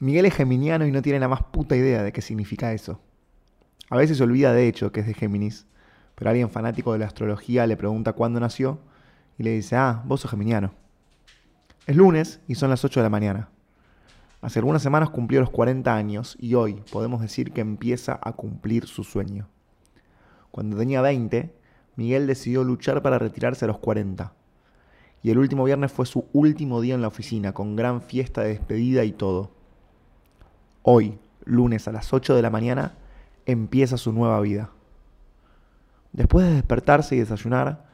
Miguel es geminiano y no tiene la más puta idea de qué significa eso. A veces se olvida de hecho que es de Géminis, pero alguien fanático de la astrología le pregunta cuándo nació y le dice, ah, vos sos geminiano. Es lunes y son las 8 de la mañana. Hace algunas semanas cumplió los 40 años y hoy podemos decir que empieza a cumplir su sueño. Cuando tenía 20, Miguel decidió luchar para retirarse a los 40. Y el último viernes fue su último día en la oficina, con gran fiesta de despedida y todo. Hoy, lunes a las 8 de la mañana, empieza su nueva vida. Después de despertarse y desayunar,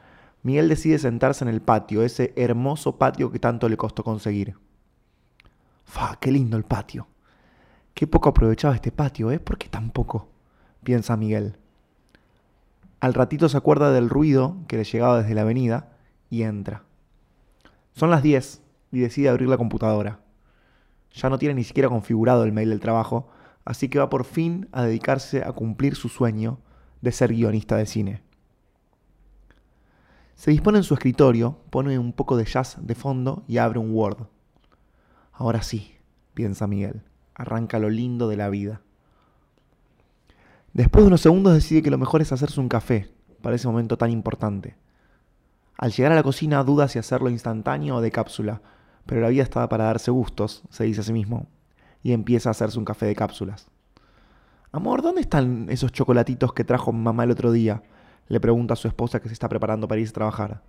Miguel decide sentarse en el patio, ese hermoso patio que tanto le costó conseguir. ¡Fa! ¡Qué lindo el patio! Qué poco aprovechaba este patio, ¿eh? ¿Por qué tan poco? piensa Miguel. Al ratito se acuerda del ruido que le llegaba desde la avenida y entra. Son las 10 y decide abrir la computadora. Ya no tiene ni siquiera configurado el mail del trabajo, así que va por fin a dedicarse a cumplir su sueño de ser guionista de cine. Se dispone en su escritorio, pone un poco de jazz de fondo y abre un Word. Ahora sí, piensa Miguel, arranca lo lindo de la vida. Después de unos segundos decide que lo mejor es hacerse un café para ese momento tan importante. Al llegar a la cocina duda si hacerlo instantáneo o de cápsula, pero la vida estaba para darse gustos, se dice a sí mismo, y empieza a hacerse un café de cápsulas. Amor, ¿dónde están esos chocolatitos que trajo mamá el otro día? Le pregunta a su esposa que se está preparando para irse a trabajar.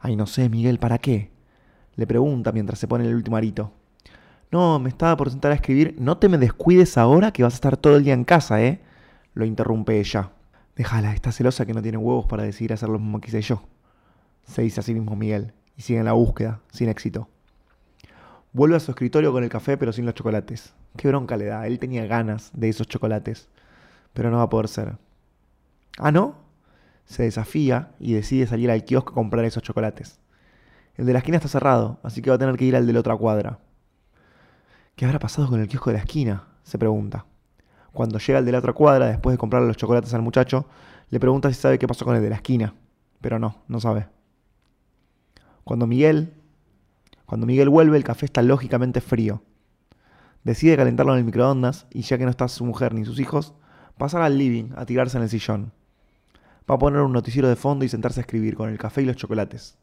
Ay, no sé, Miguel, ¿para qué? Le pregunta mientras se pone el último arito. No, me estaba por sentar a escribir. No te me descuides ahora que vas a estar todo el día en casa, ¿eh? Lo interrumpe ella. Déjala, está celosa que no tiene huevos para decidir hacer lo mismo que hice yo. Se dice a sí mismo Miguel y sigue en la búsqueda, sin éxito. Vuelve a su escritorio con el café pero sin los chocolates. Qué bronca le da, él tenía ganas de esos chocolates, pero no va a poder ser. Ah, ¿no? Se desafía y decide salir al kiosco a comprar esos chocolates. El de la esquina está cerrado, así que va a tener que ir al de la otra cuadra. ¿Qué habrá pasado con el kiosco de la esquina? se pregunta. Cuando llega al de la otra cuadra, después de comprarle los chocolates al muchacho, le pregunta si sabe qué pasó con el de la esquina. Pero no, no sabe. Cuando Miguel cuando Miguel vuelve, el café está lógicamente frío. Decide calentarlo en el microondas y ya que no está su mujer ni sus hijos, pasar al living a tirarse en el sillón. Va a poner un noticiero de fondo y sentarse a escribir con el café y los chocolates.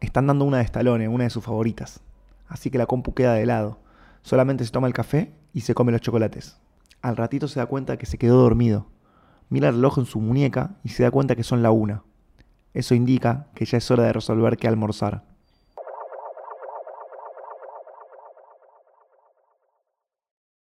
Están dando una de Stallone, una de sus favoritas. Así que la compu queda de lado. Solamente se toma el café y se come los chocolates. Al ratito se da cuenta que se quedó dormido. Mira el reloj en su muñeca y se da cuenta que son la una. Eso indica que ya es hora de resolver qué almorzar.